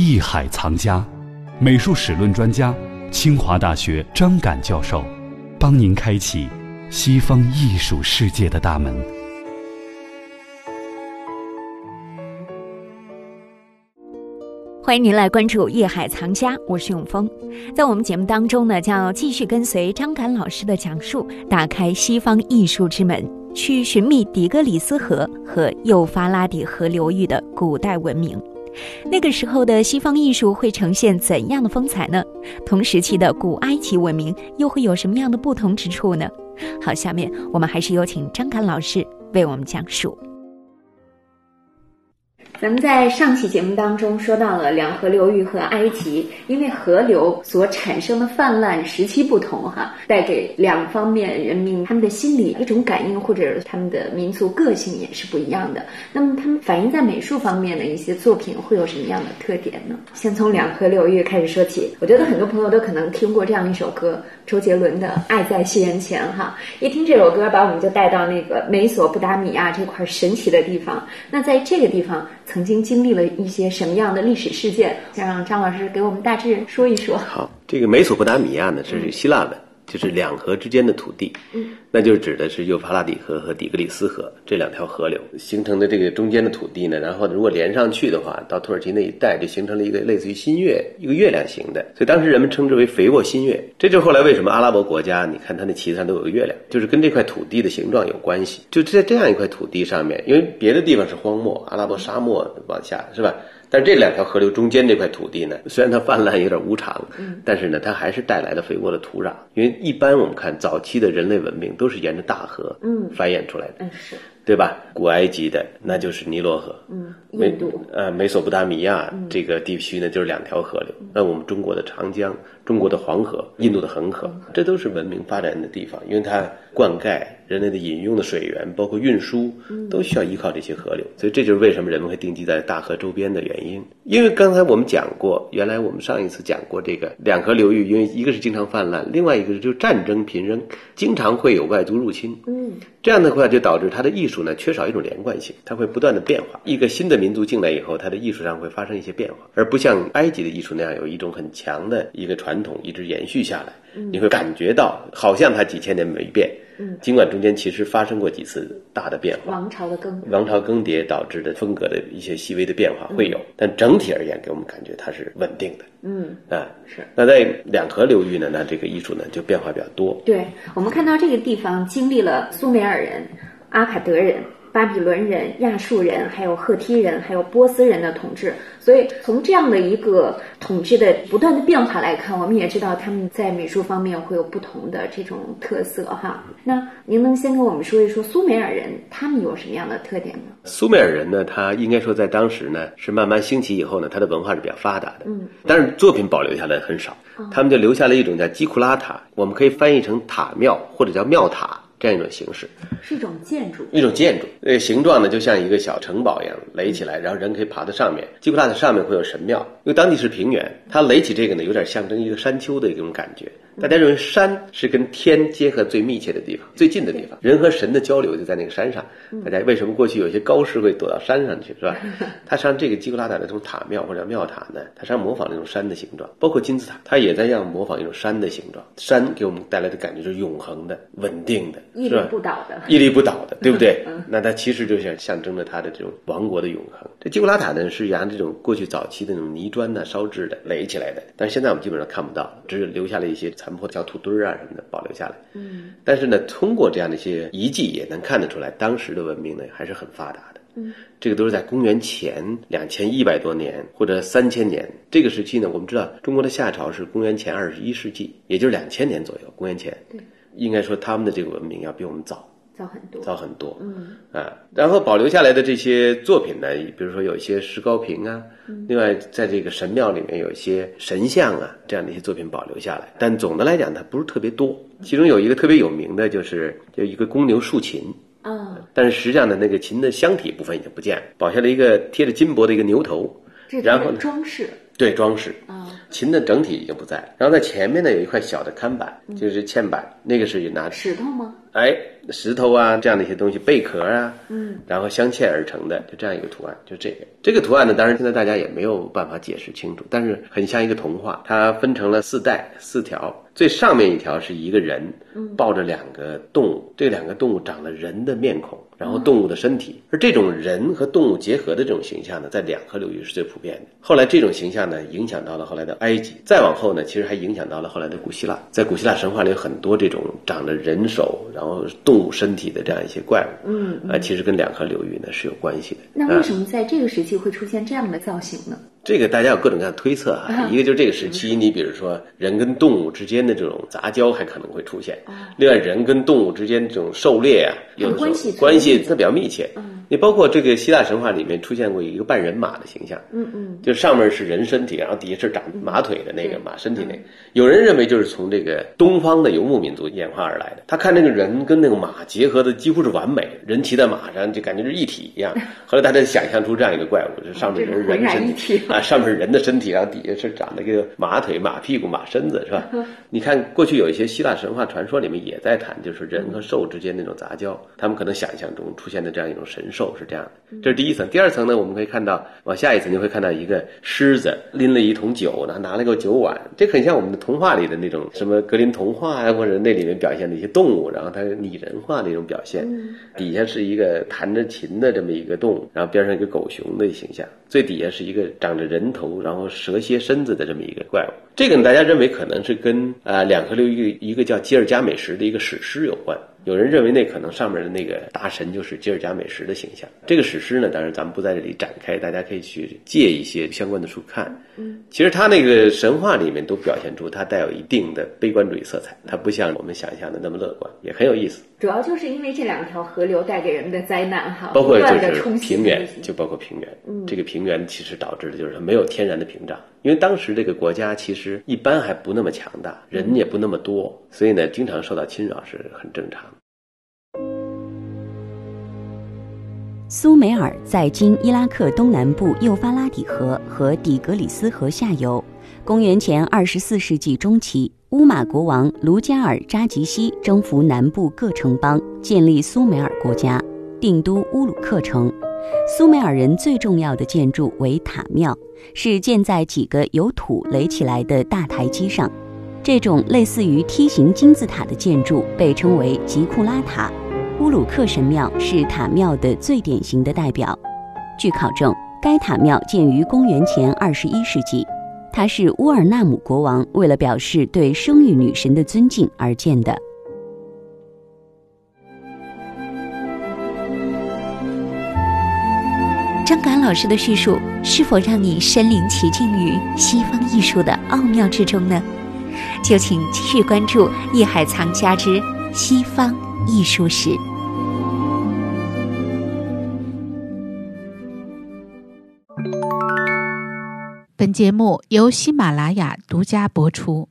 艺海藏家，美术史论专家，清华大学张敢教授，帮您开启西方艺术世界的大门。欢迎您来关注《艺海藏家》，我是永峰。在我们节目当中呢，将继续跟随张敢老师的讲述，打开西方艺术之门，去寻觅底格里斯河和幼发拉底河流域的古代文明。那个时候的西方艺术会呈现怎样的风采呢？同时期的古埃及文明又会有什么样的不同之处呢？好，下面我们还是有请张敢老师为我们讲述。咱们在上期节目当中说到了两河流域和埃及，因为河流所产生的泛滥时期不同，哈，带给两方面人民他们的心理一种感应，或者他们的民族个性也是不一样的。那么他们反映在美术方面的一些作品会有什么样的特点呢？先从两河流域开始说起，我觉得很多朋友都可能听过这样一首歌，周杰伦的《爱在西元前》哈，一听这首歌，把我们就带到那个美索不达米亚这块神奇的地方。那在这个地方。曾经经历了一些什么样的历史事件？想让张老师给我们大致说一说。好，这个美索不达米亚呢，是希腊文，就是两河之间的土地。嗯，那就指的是幼发拉底河和底格里斯河这两条河流形成的这个中间的土地呢。然后如果连上去的话，到土耳其那一带就形成了一个类似于新月，一个月亮形的。所以当时人们称之为肥沃新月。这就是后来为什么阿拉伯国家，你看它那旗子上都有个月亮，就是跟这块土地的形状有关系。就在这样一块土地上面，因为别的地方是荒漠，阿拉伯沙漠往下是吧？但这两条河流中间这块土地呢，虽然它泛滥有点无常，但是呢，它还是带来了肥沃的土壤。因为一般我们看早期的人类文明都是沿着大河繁衍出来的，嗯是。对吧？古埃及的那就是尼罗河，嗯，印度，呃，美索不达米亚这个地区呢，就是两条河流。那我们中国的长江、中国的黄河、印度的恒河，这都是文明发展的地方，因为它灌溉、人类的饮用的水源，包括运输，都需要依靠这些河流。所以这就是为什么人们会定居在大河周边的原因。因为刚才我们讲过，原来我们上一次讲过这个两河流域，因为一个是经常泛滥，另外一个就是战争频仍，经常会有外族入侵。嗯，这样的话就导致它的艺术。呢，缺少一种连贯性，它会不断的变化。一个新的民族进来以后，它的艺术上会发生一些变化，而不像埃及的艺术那样有一种很强的一个传统一直延续下来。你会感觉到好像它几千年没变。嗯，尽管中间其实发生过几次大的变化，王朝的更王朝更迭导致的风格的一些细微的变化会有，但整体而言给我们感觉它是稳定的。嗯啊是。那在两河流域呢，那这个艺术呢就变化比较多。对我们看到这个地方经历了苏美尔人。阿卡德人、巴比伦人、亚述人，还有赫梯人，还有波斯人的统治。所以从这样的一个统治的不断的变化来看，我们也知道他们在美术方面会有不同的这种特色哈。那您能先跟我们说一说苏美尔人他们有什么样的特点呢？苏美尔人呢，他应该说在当时呢是慢慢兴起以后呢，他的文化是比较发达的。嗯，但是作品保留下来很少，他们就留下了一种叫基库拉塔，我们可以翻译成塔庙或者叫庙塔。这样一种形式，是一种建筑，一种建筑。那个，形状呢就像一个小城堡一样垒起来，然后人可以爬到上面。基普拉的上面会有神庙，因为当地是平原，它垒起这个呢，有点象征一个山丘的一种感觉。大家认为山是跟天结合最密切的地方，最近的地方，人和神的交流就在那个山上。大家为什么过去有些高士会躲到山上去，是吧？它实际上这个基库拉塔的这种塔庙或者庙塔呢，它实际上模仿那种山的形状，包括金字塔，它也在样模仿一种山的形状。山给我们带来的感觉就是永恒的、稳定的，屹立不倒的，屹立不倒的，对不对？那它其实就像象征着它的这种王国的永恒。这基古拉塔呢，是沿这种过去早期的那种泥砖呢烧制的垒起来的，但是现在我们基本上看不到，只是留下了一些。残破的小土堆儿啊什么的保留下来，嗯，但是呢，通过这样的一些遗迹也能看得出来，当时的文明呢还是很发达的，嗯，这个都是在公元前两千一百多年或者三千年这个时期呢，我们知道中国的夏朝是公元前二十一世纪，也就是两千年左右，公元前，对，应该说他们的这个文明要比我们早。早很多，早很多，嗯。啊，然后保留下来的这些作品呢，比如说有一些石膏瓶啊，另外在这个神庙里面有一些神像啊，这样的一些作品保留下来，但总的来讲它不是特别多。其中有一个特别有名的就是有一个公牛竖琴，啊，但是实际上呢，那个琴的箱体部分已经不见了，保下了一个贴着金箔的一个牛头，然后装饰。对装饰。啊，琴的整体已经不在，然后在前面呢有一块小的看板，就是嵌板，那个是拿石头吗？哎，石头啊这样的一些东西，贝壳啊，嗯，然后镶嵌而成的，就这样一个图案，就这个。这个图案呢，当然现在大家也没有办法解释清楚，但是很像一个童话。它分成了四代四条，最上面一条是一个人抱着两个动物，这两个动物长了人的面孔。然后动物的身体，而这种人和动物结合的这种形象呢，在两河流域是最普遍的。后来这种形象呢，影响到了后来的埃及，再往后呢，其实还影响到了后来的古希腊。在古希腊神话里，有很多这种长着人手，然后动物身体的这样一些怪物，嗯，啊，其实跟两河流域呢是有关系的。那为什么在这个时期会出现这样的造型呢？这个大家有各种各样的推测啊，一个就是这个时期，你比如说人跟动物之间的这种杂交还可能会出现，另外人跟动物之间这种狩猎啊，有关系关系它比较密切。你包括这个希腊神话里面出现过一个半人马的形象，嗯嗯，就上面是人身体，然后底下是长马腿的那个马身体那个。有人认为就是从这个东方的游牧民族演化而来的。他看那个人跟那个马结合的几乎是完美，人骑在马上就感觉是一体一样。后来大家想象出这样一个怪物，就上面是人身体啊，上面是人的身体，然后底下是长了一个马腿、马屁股、马身子，是吧？你看过去有一些希腊神话传说里面也在谈，就是人和兽之间那种杂交，他们可能想象中出现的这样一种神兽是这样的。这是第一层，第二层呢，我们可以看到往下一层就会看到一个狮子拎了一桶酒，然后拿了个酒碗，这很像我们的童话里的那种什么格林童话啊，或者那里面表现的一些动物，然后它拟人化的一种表现。底下是一个弹着琴的这么一个动物，然后边上一个狗熊的形象，最底下是一个长着人头，然后蛇蝎身子的这么一个怪物。这个大家认为可能是跟啊两河流域一个叫吉尔加美什的一个史诗有关。有人认为那可能上面的那个大神就是吉尔加美什的形象。这个史诗呢，当然咱们不在这里展开，大家可以去借一些相关的书看。嗯，其实他那个神话里面都表现出他带有一定的悲观主义色彩，他不像我们想象的那么乐观，也很有意思。主要就是因为这两条河流带给人们的灾难哈，包括就是平原，就包括平原。嗯，这个平原其实导致的就是没有天然的屏障，因为当时这个国家其实一般还不那么强大，人也不那么多，所以呢，经常受到侵扰是很正常。苏美尔在今伊拉克东南部幼发拉底河和底格里斯河下游。公元前二十四世纪中期，乌马国王卢加尔扎吉西征服南部各城邦，建立苏美尔国家，定都乌鲁克城。苏美尔人最重要的建筑为塔庙，是建在几个由土垒起来的大台基上。这种类似于梯形金字塔的建筑被称为吉库拉塔。乌鲁克神庙是塔庙的最典型的代表。据考证，该塔庙建于公元前二十一世纪，它是乌尔纳姆国王为了表示对生育女神的尊敬而建的。张敢老师的叙述是否让你身临其境于西方艺术的奥妙之中呢？就请继续关注《艺海藏家之西方艺术史》。本节目由喜马拉雅独家播出。